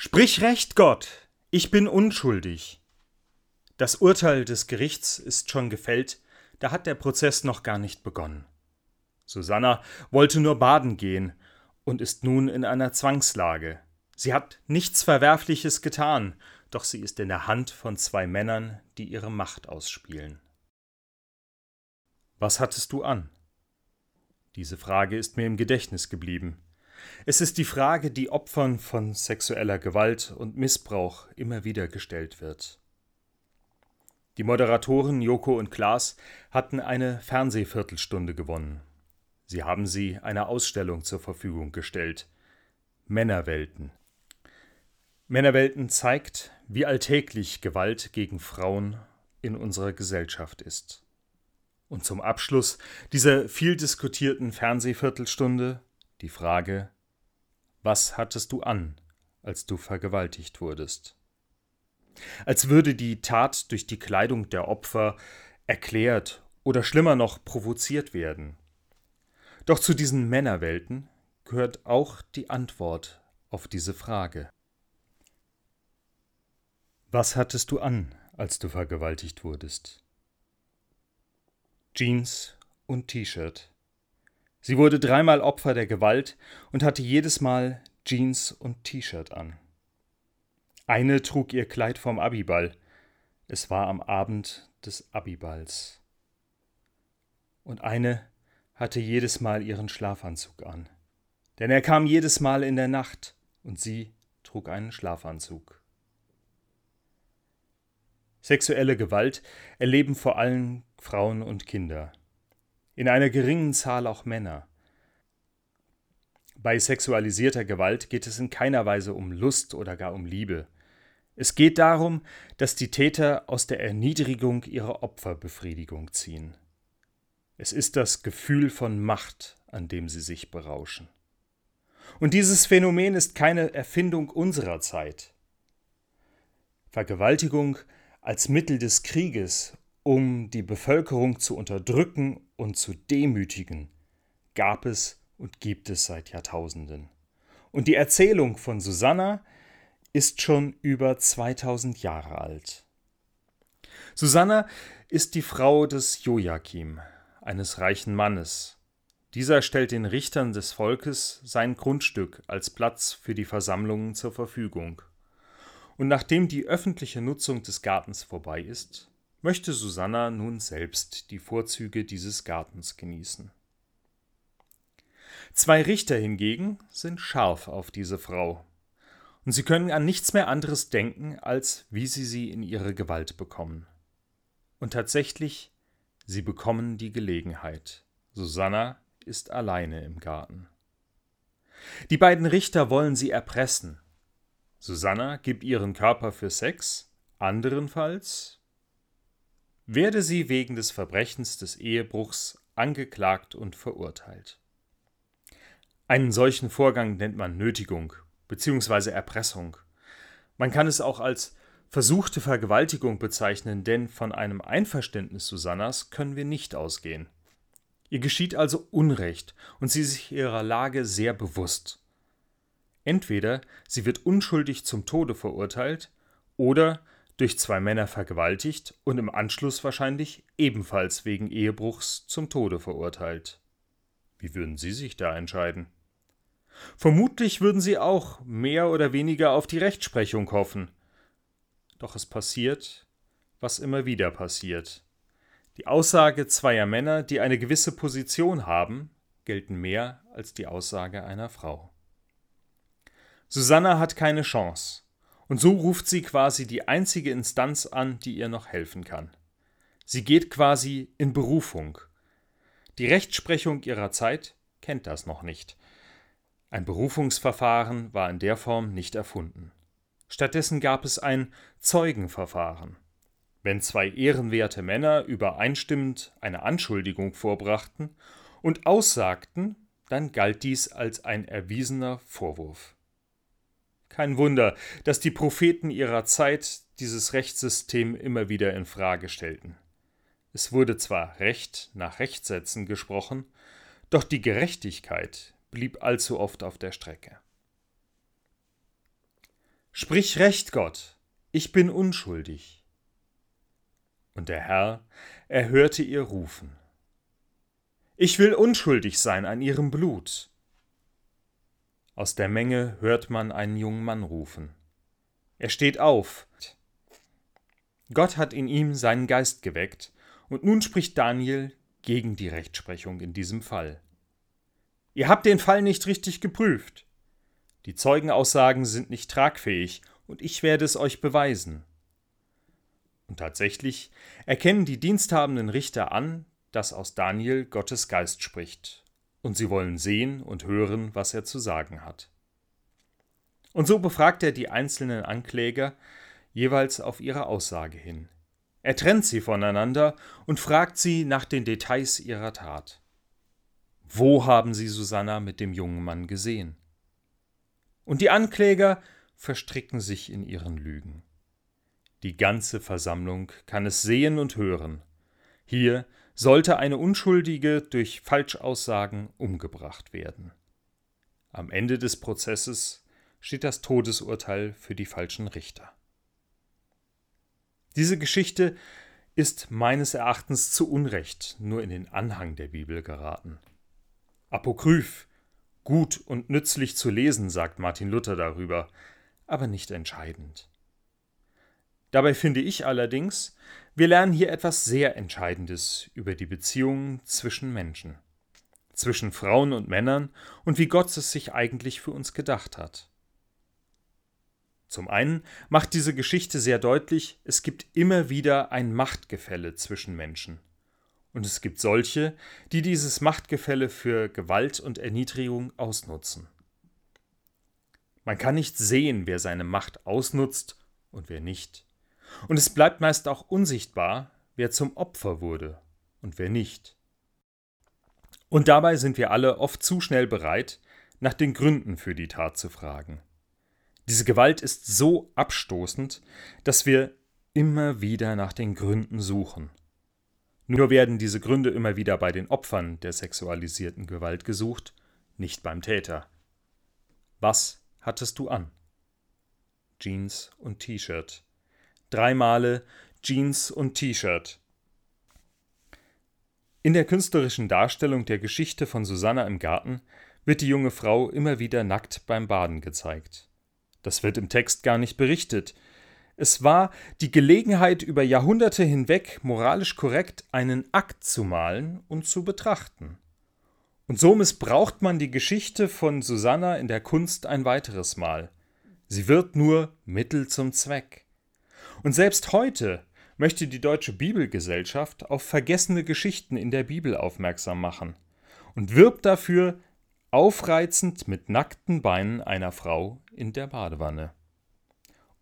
Sprich recht, Gott, ich bin unschuldig. Das Urteil des Gerichts ist schon gefällt, da hat der Prozess noch gar nicht begonnen. Susanna wollte nur baden gehen und ist nun in einer Zwangslage. Sie hat nichts Verwerfliches getan, doch sie ist in der Hand von zwei Männern, die ihre Macht ausspielen. Was hattest du an? Diese Frage ist mir im Gedächtnis geblieben. Es ist die Frage, die Opfern von sexueller Gewalt und Missbrauch immer wieder gestellt wird. Die Moderatoren Joko und Klaas hatten eine Fernsehviertelstunde gewonnen. Sie haben sie einer Ausstellung zur Verfügung gestellt. Männerwelten. Männerwelten zeigt, wie alltäglich Gewalt gegen Frauen in unserer Gesellschaft ist. Und zum Abschluss dieser viel diskutierten Fernsehviertelstunde die Frage, was hattest du an, als du vergewaltigt wurdest? Als würde die Tat durch die Kleidung der Opfer erklärt oder schlimmer noch provoziert werden. Doch zu diesen Männerwelten gehört auch die Antwort auf diese Frage. Was hattest du an, als du vergewaltigt wurdest? Jeans und T-Shirt. Sie wurde dreimal Opfer der Gewalt und hatte jedes Mal Jeans und T-Shirt an. Eine trug ihr Kleid vom Abiball. Es war am Abend des Abiballs. Und eine hatte jedes Mal ihren Schlafanzug an. Denn er kam jedes Mal in der Nacht und sie trug einen Schlafanzug. Sexuelle Gewalt erleben vor allem Frauen und Kinder in einer geringen Zahl auch Männer. Bei sexualisierter Gewalt geht es in keiner Weise um Lust oder gar um Liebe. Es geht darum, dass die Täter aus der Erniedrigung ihrer Opferbefriedigung ziehen. Es ist das Gefühl von Macht, an dem sie sich berauschen. Und dieses Phänomen ist keine Erfindung unserer Zeit. Vergewaltigung als Mittel des Krieges um die Bevölkerung zu unterdrücken und zu demütigen, gab es und gibt es seit Jahrtausenden. Und die Erzählung von Susanna ist schon über 2000 Jahre alt. Susanna ist die Frau des Joachim, eines reichen Mannes. Dieser stellt den Richtern des Volkes sein Grundstück als Platz für die Versammlungen zur Verfügung. Und nachdem die öffentliche Nutzung des Gartens vorbei ist, möchte Susanna nun selbst die Vorzüge dieses Gartens genießen. Zwei Richter hingegen sind scharf auf diese Frau, und sie können an nichts mehr anderes denken, als wie sie sie in ihre Gewalt bekommen. Und tatsächlich, sie bekommen die Gelegenheit. Susanna ist alleine im Garten. Die beiden Richter wollen sie erpressen. Susanna gibt ihren Körper für Sex, anderenfalls werde sie wegen des Verbrechens des Ehebruchs angeklagt und verurteilt. Einen solchen Vorgang nennt man Nötigung bzw. Erpressung. Man kann es auch als versuchte Vergewaltigung bezeichnen, denn von einem Einverständnis Susannas können wir nicht ausgehen. Ihr geschieht also Unrecht und sie ist sich ihrer Lage sehr bewusst. Entweder sie wird unschuldig zum Tode verurteilt oder durch zwei Männer vergewaltigt und im Anschluss wahrscheinlich ebenfalls wegen Ehebruchs zum Tode verurteilt. Wie würden Sie sich da entscheiden? Vermutlich würden Sie auch mehr oder weniger auf die Rechtsprechung hoffen. Doch es passiert, was immer wieder passiert. Die Aussage zweier Männer, die eine gewisse Position haben, gelten mehr als die Aussage einer Frau. Susanna hat keine Chance. Und so ruft sie quasi die einzige Instanz an, die ihr noch helfen kann. Sie geht quasi in Berufung. Die Rechtsprechung ihrer Zeit kennt das noch nicht. Ein Berufungsverfahren war in der Form nicht erfunden. Stattdessen gab es ein Zeugenverfahren. Wenn zwei ehrenwerte Männer übereinstimmend eine Anschuldigung vorbrachten und aussagten, dann galt dies als ein erwiesener Vorwurf. Kein Wunder, dass die Propheten ihrer Zeit dieses Rechtssystem immer wieder in Frage stellten. Es wurde zwar Recht nach Rechtsätzen gesprochen, doch die Gerechtigkeit blieb allzu oft auf der Strecke. Sprich recht, Gott, ich bin unschuldig. Und der Herr erhörte ihr Rufen. Ich will unschuldig sein an ihrem Blut. Aus der Menge hört man einen jungen Mann rufen. Er steht auf. Gott hat in ihm seinen Geist geweckt, und nun spricht Daniel gegen die Rechtsprechung in diesem Fall. Ihr habt den Fall nicht richtig geprüft. Die Zeugenaussagen sind nicht tragfähig, und ich werde es euch beweisen. Und tatsächlich erkennen die diensthabenden Richter an, dass aus Daniel Gottes Geist spricht, und sie wollen sehen und hören, was er zu sagen hat. Und so befragt er die einzelnen Ankläger jeweils auf ihre Aussage hin. Er trennt sie voneinander und fragt sie nach den Details ihrer Tat. Wo haben sie Susanna mit dem jungen Mann gesehen? Und die Ankläger verstricken sich in ihren Lügen. Die ganze Versammlung kann es sehen und hören. Hier sollte eine Unschuldige durch Falschaussagen umgebracht werden. Am Ende des Prozesses steht das Todesurteil für die falschen Richter. Diese Geschichte ist meines Erachtens zu Unrecht nur in den Anhang der Bibel geraten. Apokryph, Gut und nützlich zu lesen, sagt Martin Luther darüber, aber nicht entscheidend. Dabei finde ich allerdings, wir lernen hier etwas sehr Entscheidendes über die Beziehungen zwischen Menschen, zwischen Frauen und Männern und wie Gott es sich eigentlich für uns gedacht hat. Zum einen macht diese Geschichte sehr deutlich, es gibt immer wieder ein Machtgefälle zwischen Menschen. Und es gibt solche, die dieses Machtgefälle für Gewalt und Erniedrigung ausnutzen. Man kann nicht sehen, wer seine Macht ausnutzt und wer nicht. Und es bleibt meist auch unsichtbar, wer zum Opfer wurde und wer nicht. Und dabei sind wir alle oft zu schnell bereit, nach den Gründen für die Tat zu fragen. Diese Gewalt ist so abstoßend, dass wir immer wieder nach den Gründen suchen. Nur werden diese Gründe immer wieder bei den Opfern der sexualisierten Gewalt gesucht, nicht beim Täter. Was hattest du an? Jeans und T-Shirt. Drei Male Jeans und T-Shirt. In der künstlerischen Darstellung der Geschichte von Susanna im Garten wird die junge Frau immer wieder nackt beim Baden gezeigt. Das wird im Text gar nicht berichtet, es war die Gelegenheit, über Jahrhunderte hinweg moralisch korrekt einen Akt zu malen und zu betrachten. Und so missbraucht man die Geschichte von Susanna in der Kunst ein weiteres Mal. Sie wird nur Mittel zum Zweck. Und selbst heute möchte die Deutsche Bibelgesellschaft auf vergessene Geschichten in der Bibel aufmerksam machen und wirbt dafür aufreizend mit nackten Beinen einer Frau in der Badewanne.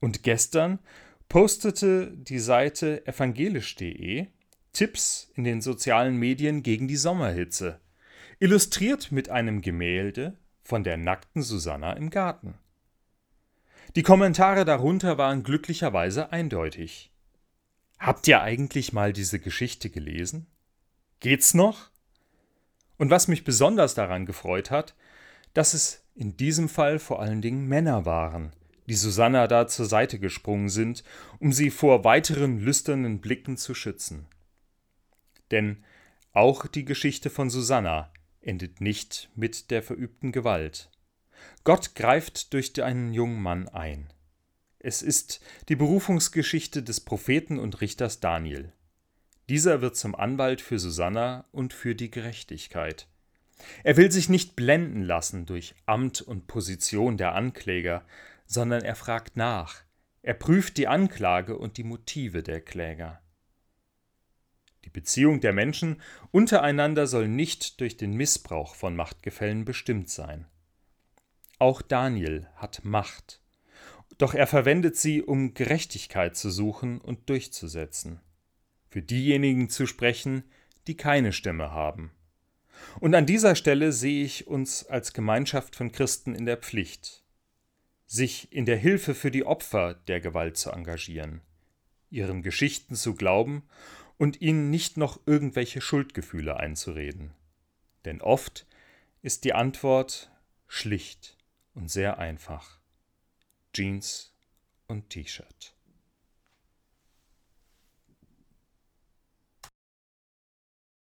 Und gestern postete die Seite evangelisch.de Tipps in den sozialen Medien gegen die Sommerhitze, illustriert mit einem Gemälde von der nackten Susanna im Garten. Die Kommentare darunter waren glücklicherweise eindeutig. Habt ihr eigentlich mal diese Geschichte gelesen? Geht's noch? Und was mich besonders daran gefreut hat, dass es in diesem Fall vor allen Dingen Männer waren, die Susanna da zur Seite gesprungen sind, um sie vor weiteren lüsternen Blicken zu schützen. Denn auch die Geschichte von Susanna endet nicht mit der verübten Gewalt. Gott greift durch einen jungen Mann ein. Es ist die Berufungsgeschichte des Propheten und Richters Daniel. Dieser wird zum Anwalt für Susanna und für die Gerechtigkeit. Er will sich nicht blenden lassen durch Amt und Position der Ankläger, sondern er fragt nach. Er prüft die Anklage und die Motive der Kläger. Die Beziehung der Menschen untereinander soll nicht durch den Missbrauch von Machtgefällen bestimmt sein. Auch Daniel hat Macht, doch er verwendet sie, um Gerechtigkeit zu suchen und durchzusetzen, für diejenigen zu sprechen, die keine Stimme haben. Und an dieser Stelle sehe ich uns als Gemeinschaft von Christen in der Pflicht, sich in der Hilfe für die Opfer der Gewalt zu engagieren, ihren Geschichten zu glauben und ihnen nicht noch irgendwelche Schuldgefühle einzureden. Denn oft ist die Antwort schlicht und sehr einfach. Jeans und T-Shirt.